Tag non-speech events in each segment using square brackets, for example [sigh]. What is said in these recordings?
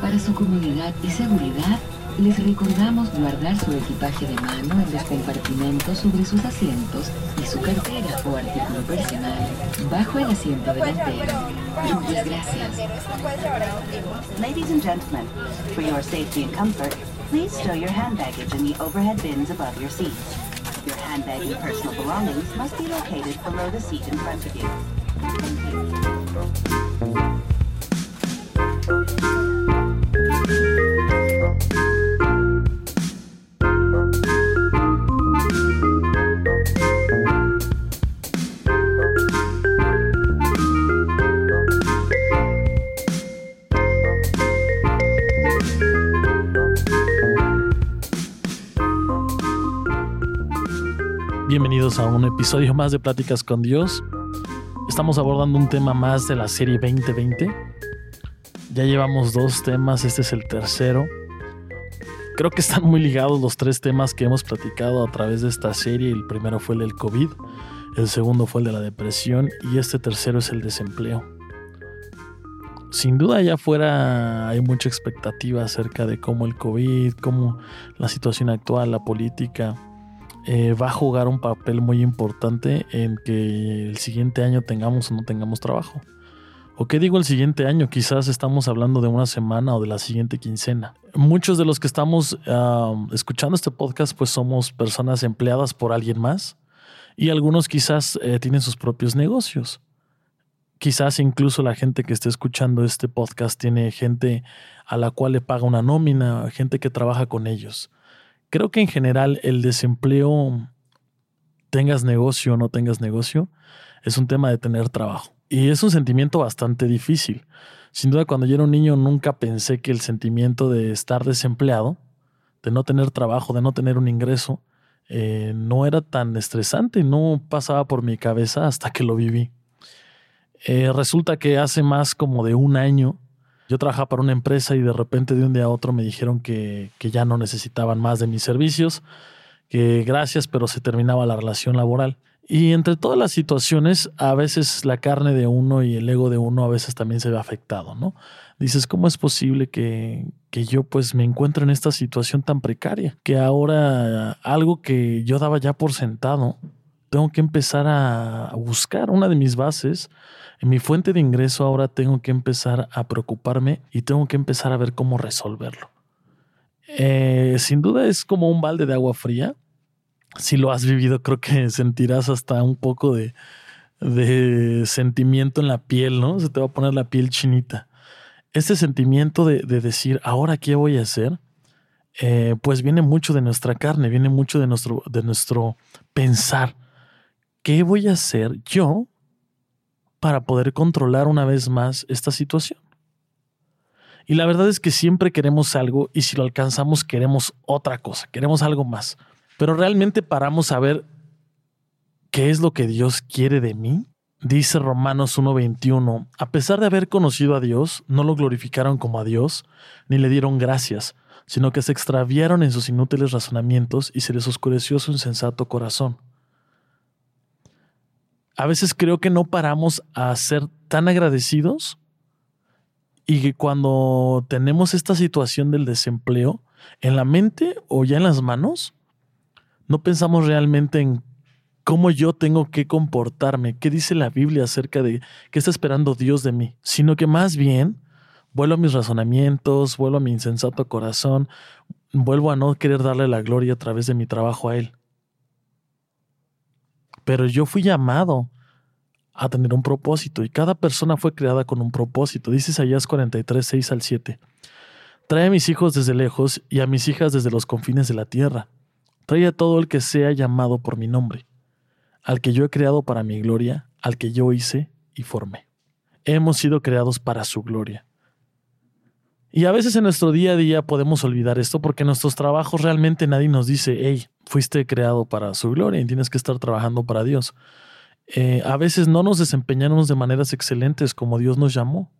Para su comodidad y seguridad, les recordamos guardar su equipaje de mano en los compartimentos sobre sus asientos y su cartera o artículo personal bajo el asiento delantero. Muchas gracias. Ladies and gentlemen, for your safety and comfort, please stow your hand baggage in the overhead bins above your seats. Your handbag and personal belongings must be located below the seat in front of you. Bienvenidos a un episodio más de Pláticas con Dios. Estamos abordando un tema más de la serie 2020. Ya llevamos dos temas, este es el tercero. Creo que están muy ligados los tres temas que hemos platicado a través de esta serie. El primero fue el del COVID, el segundo fue el de la depresión y este tercero es el desempleo. Sin duda allá afuera hay mucha expectativa acerca de cómo el COVID, cómo la situación actual, la política, eh, va a jugar un papel muy importante en que el siguiente año tengamos o no tengamos trabajo. ¿O qué digo el siguiente año? Quizás estamos hablando de una semana o de la siguiente quincena. Muchos de los que estamos escuchando este podcast pues somos personas empleadas por alguien más y algunos quizás eh, tienen sus propios negocios. Quizás incluso la gente que esté escuchando este podcast tiene gente a la cual le paga una nómina, gente que trabaja con ellos creo que en general el desempleo, tengas negocio o no tengas negocio, es un tema de tener trabajo. Y es un sentimiento bastante difícil. Sin duda, cuando yo era un niño nunca pensé que el sentimiento de estar desempleado, de no tener trabajo, de no tener un ingreso, eh, no era tan estresante, no pasaba por mi cabeza hasta que lo viví. Eh, resulta que hace más como de un año yo trabajaba para una empresa y de repente de un día a otro me dijeron que, ya no necesitaban más de mis servicios, que gracias, pero se terminaba la relación laboral. Y entre todas las situaciones, a veces la carne de uno y el ego de uno a veces también se ve afectado, ¿no? Dices, ¿cómo es posible que, que, yo pues me encuentre en esta situación tan precaria? Que ahora algo que yo daba ya por sentado, tengo que empezar a buscar una de mis bases en mi fuente de ingreso ahora tengo que empezar a preocuparme y tengo que empezar a ver cómo resolverlo. Eh, sin duda es como un balde de agua fría. Si lo has vivido, creo que [laughs] sentirás hasta un poco de, sentimiento en la piel, ¿no? Se te va a poner la piel chinita. Este sentimiento de, decir, ahora qué voy a hacer, eh, pues viene mucho de nuestra carne, viene mucho de nuestro, de nuestro pensar. ¿Qué voy a hacer yo para poder controlar una vez más esta situación. Y la verdad es que siempre queremos algo y si lo alcanzamos queremos otra cosa, queremos algo más. Pero realmente paramos a ver qué es lo que Dios quiere de mí. Dice Romanos 1:21, a pesar de haber conocido a Dios, no lo glorificaron como a Dios, ni le dieron gracias, sino que se extraviaron en sus inútiles razonamientos y se les oscureció su insensato corazón a veces creo que no paramos a ser tan agradecidos y que cuando tenemos esta situación del desempleo en la mente o ya en las manos, no pensamos realmente en cómo yo tengo que comportarme, qué dice la Biblia acerca de qué está esperando Dios de mí, sino que más bien vuelvo a mis razonamientos, vuelvo a mi insensato corazón, vuelvo a no querer darle la gloria a través de mi trabajo a Él. Pero yo fui llamado a tener un propósito y cada persona fue creada con un propósito. Dice Isaías 43, 6 al 7. Trae a mis hijos desde lejos y a mis hijas desde los confines de la tierra. Trae a todo el que sea llamado por mi nombre, al que yo he creado para mi gloria, al que yo hice y formé. Hemos sido creados para su gloria. Y a veces en nuestro día a día podemos olvidar esto porque nuestros trabajos realmente nadie nos dice, hey, fuiste creado para su gloria y tienes que estar trabajando para Dios. Eh, a veces no nos desempeñamos de maneras excelentes como Dios nos llamó.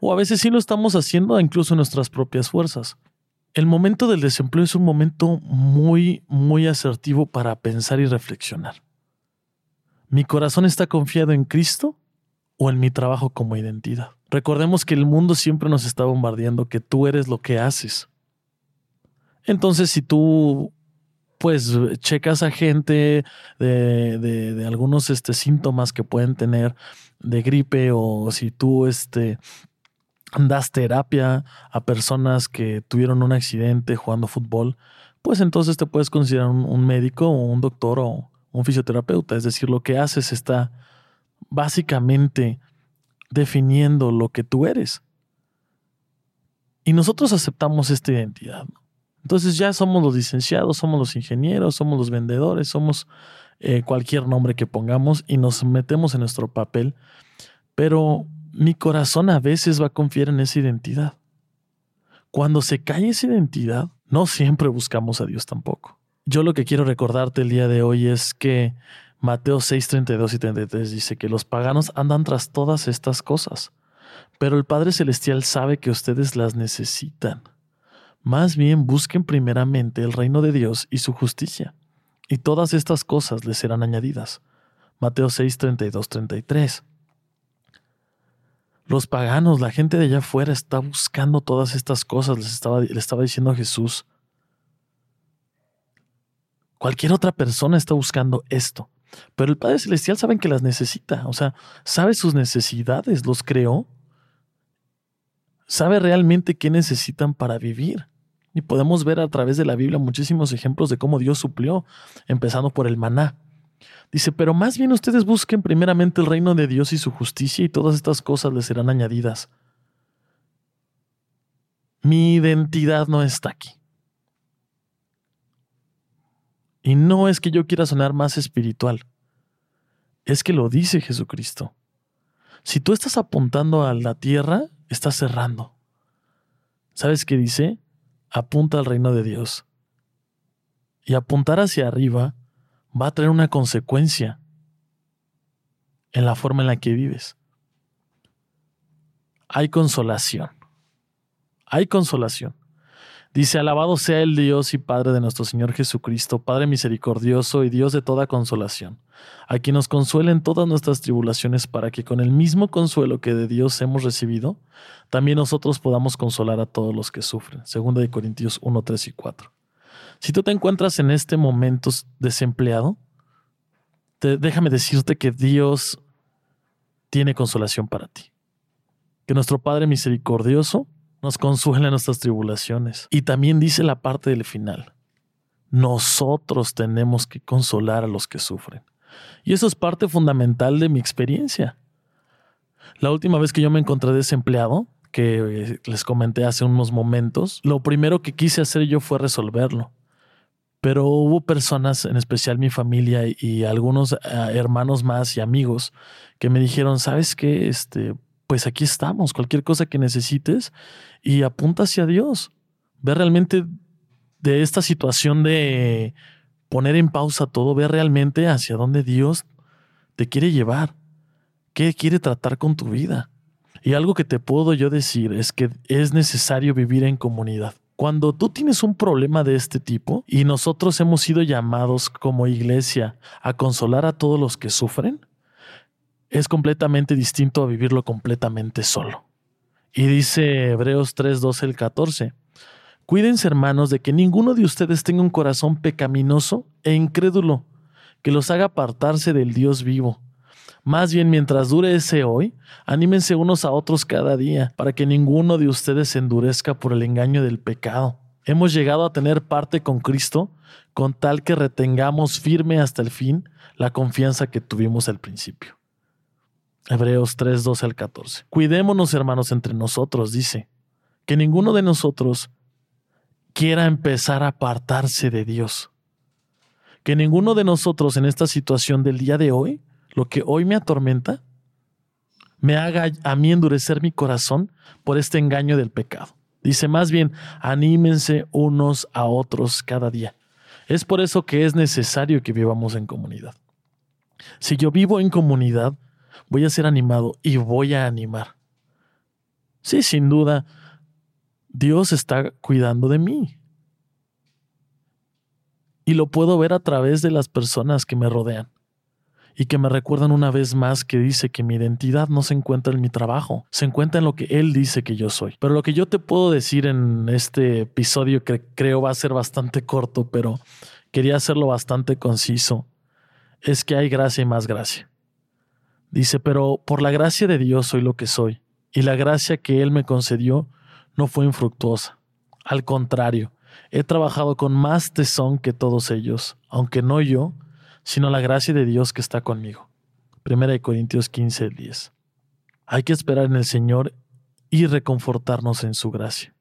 O a veces sí lo estamos haciendo incluso en nuestras propias fuerzas. El momento del desempleo es un momento muy, muy asertivo para pensar y reflexionar. ¿Mi corazón está confiado en Cristo o en mi trabajo como identidad? Recordemos que el mundo siempre nos está bombardeando, que tú eres lo que haces. Entonces, si tú pues checas a gente de, de, algunos este, síntomas que pueden tener de gripe o si tú este, das terapia a personas que tuvieron un accidente jugando fútbol, pues entonces te puedes considerar un, un médico o un doctor o un fisioterapeuta. Es decir, lo que haces está básicamente definiendo lo que tú eres. Y nosotros aceptamos esta identidad. Entonces ya somos los licenciados, somos los ingenieros, somos los vendedores, somos eh, cualquier nombre que pongamos y nos metemos en nuestro papel. Pero mi corazón a veces va a confiar en esa identidad. Cuando se cae esa identidad, no siempre buscamos a Dios tampoco. Yo lo que quiero recordarte el día de hoy es que Mateo 6, 32 y 33 dice que los paganos andan tras todas estas cosas, pero el Padre Celestial sabe que ustedes las necesitan. Más bien busquen primeramente el reino de Dios y su justicia, y todas estas cosas les serán añadidas. Mateo 6, 32, 33. Los paganos, la gente de allá afuera está buscando todas estas cosas, les estaba, le estaba diciendo Jesús. Cualquier otra persona está buscando esto. Pero el Padre Celestial sabe que las necesita, o sea, sabe sus necesidades, los creó, sabe realmente qué necesitan para vivir. Y podemos ver a través de la Biblia muchísimos ejemplos de cómo Dios suplió, empezando por el maná. Dice, pero más bien ustedes busquen primeramente el reino de Dios y su justicia y todas estas cosas les serán añadidas. Mi identidad no está aquí. Y no es que yo quiera sonar más espiritual, es que lo dice Jesucristo. Si tú estás apuntando a la tierra, estás cerrando. ¿Sabes qué dice? Apunta al reino de Dios. Y apuntar hacia arriba va a traer una consecuencia en la forma en la que vives. Hay consolación. Hay consolación. Dice, alabado sea el Dios y Padre de nuestro Señor Jesucristo, Padre misericordioso y Dios de toda consolación, a quien nos consuela en todas nuestras tribulaciones para que con el mismo consuelo que de Dios hemos recibido, también nosotros podamos consolar a todos los que sufren. Segunda de Corintios 1, 3 y 4. Si tú te encuentras en este momento desempleado, déjame decirte que Dios tiene consolación para ti. Que nuestro Padre misericordioso nos consuela nuestras tribulaciones. Y también dice la parte del final, nosotros tenemos que consolar a los que sufren. Y eso es parte fundamental de mi experiencia. La última vez que yo me encontré desempleado, que eh, les comenté hace unos momentos, lo primero que quise hacer yo fue resolverlo. Pero hubo personas, en especial mi familia y algunos eh, hermanos más y amigos, que me dijeron, ¿sabes qué? Este, pues aquí estamos, cualquier cosa que necesites y apunta hacia Dios. Ve realmente de esta situación de poner en pausa todo, ve realmente hacia dónde Dios te quiere llevar, qué quiere tratar con tu vida. Y algo que te puedo yo decir es que es necesario vivir en comunidad. Cuando tú tienes un problema de este tipo y nosotros hemos sido llamados como iglesia a consolar a todos los que sufren, es completamente distinto a vivirlo completamente solo. Y dice Hebreos 3, 12 el 14. Cuídense, hermanos, de que ninguno de ustedes tenga un corazón pecaminoso e incrédulo que los haga apartarse del Dios vivo. Más bien, mientras dure ese hoy, anímense unos a otros cada día, para que ninguno de ustedes se endurezca por el engaño del pecado. Hemos llegado a tener parte con Cristo con tal que retengamos firme hasta el fin la confianza que tuvimos al principio. Hebreos 3, 12 al 14. Cuidémonos, hermanos, entre nosotros, dice, que ninguno de nosotros quiera empezar a apartarse de Dios. Que ninguno de nosotros en esta situación del día de hoy, lo que hoy me atormenta, me haga a mí endurecer mi corazón por este engaño del pecado. Dice más bien, anímense unos a otros cada día. Es por eso que es necesario que vivamos en comunidad. Si yo vivo en comunidad, voy a ser animado y voy a animar. Sí, sin duda, Dios está cuidando de mí. Y lo puedo ver a través de las personas que me rodean. y que me recuerdan una vez más que dice que mi identidad no se encuentra en mi trabajo, se encuentra en lo que Él dice que yo soy. Pero lo que yo te puedo decir en este episodio que creo va a ser bastante corto, pero quería hacerlo bastante conciso, es que hay gracia y más gracia. Dice, pero por la gracia de Dios soy lo que soy, y la gracia que Él me concedió no fue infructuosa. Al contrario, he trabajado con más tesón que todos ellos, aunque no yo, sino la gracia de Dios que está conmigo. Primera de Corintios 15, 10. Hay que esperar en el Señor y reconfortarnos en su gracia.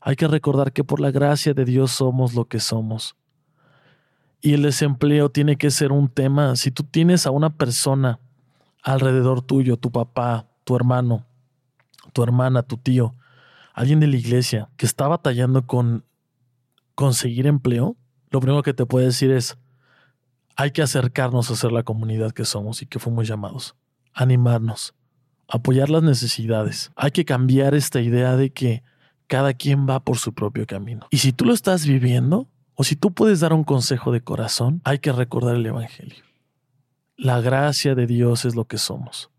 Hay que recordar que por la gracia de Dios somos lo que somos. Y el desempleo tiene que ser un tema. Si tú tienes a una persona alrededor tuyo, tu papá, tu hermano, tu hermana, tu tío, alguien de la iglesia que está batallando con conseguir empleo, lo primero que te puede decir es, hay que acercarnos a ser la comunidad que somos y que fuimos llamados. Animarnos, apoyar las necesidades. Hay que cambiar esta idea de que cada quien va por su propio camino. Y si tú lo estás viviendo, o si tú puedes dar un consejo de corazón, hay que recordar el Evangelio. La gracia de Dios es lo que somos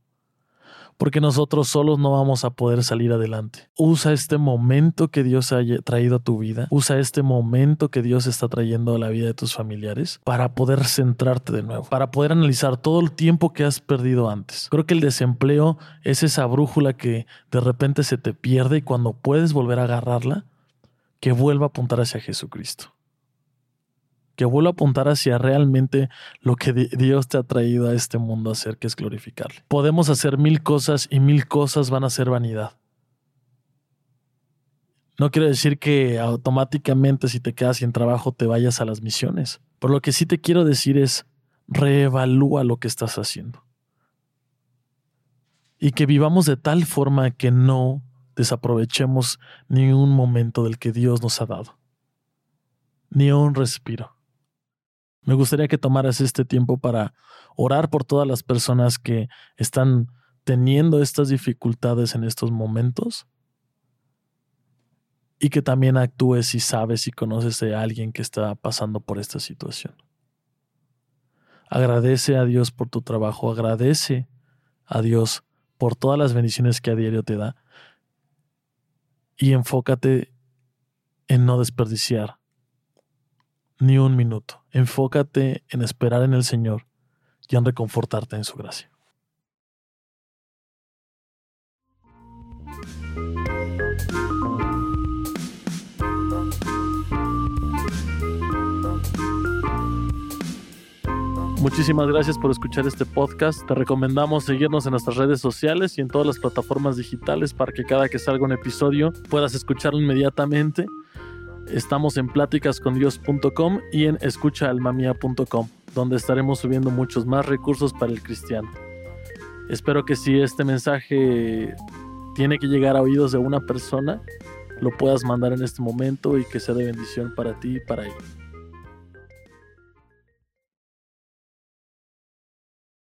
porque nosotros solos no vamos a poder salir adelante. Usa este momento que Dios ha traído a tu vida, usa este momento que Dios está trayendo a la vida de tus familiares para poder centrarte de nuevo, para poder analizar todo el tiempo que has perdido antes. Creo que el desempleo es esa brújula que de repente se te pierde y cuando puedes volver a agarrarla, que vuelva a apuntar hacia Jesucristo que vuelva a apuntar hacia realmente lo que Dios te ha traído a este mundo a hacer, que es glorificarle. Podemos hacer mil cosas y mil cosas van a ser vanidad. No quiero decir que automáticamente si te quedas sin trabajo te vayas a las misiones. Por lo que sí te quiero decir es, reevalúa lo que estás haciendo. Y que vivamos de tal forma que no desaprovechemos ni un momento del que Dios nos ha dado. Ni un respiro. Me gustaría que tomaras este tiempo para orar por todas las personas que están teniendo estas dificultades en estos momentos y que también actúes si sabes y conoces a alguien que está pasando por esta situación. Agradece a Dios por tu trabajo, agradece a Dios por todas las bendiciones que a diario te da y enfócate en no desperdiciar ni un minuto. Enfócate en esperar en el Señor y en reconfortarte en su gracia. Muchísimas gracias por escuchar este podcast. Te recomendamos seguirnos en nuestras redes sociales y en todas las plataformas digitales para que cada que salga un episodio puedas escucharlo inmediatamente. Estamos en pláticascondios.com y en escuchaalmamia.com, donde estaremos subiendo muchos más recursos para el cristiano. Espero que si este mensaje tiene que llegar a oídos de una persona, lo puedas mandar en este momento y que sea de bendición para ti y para él.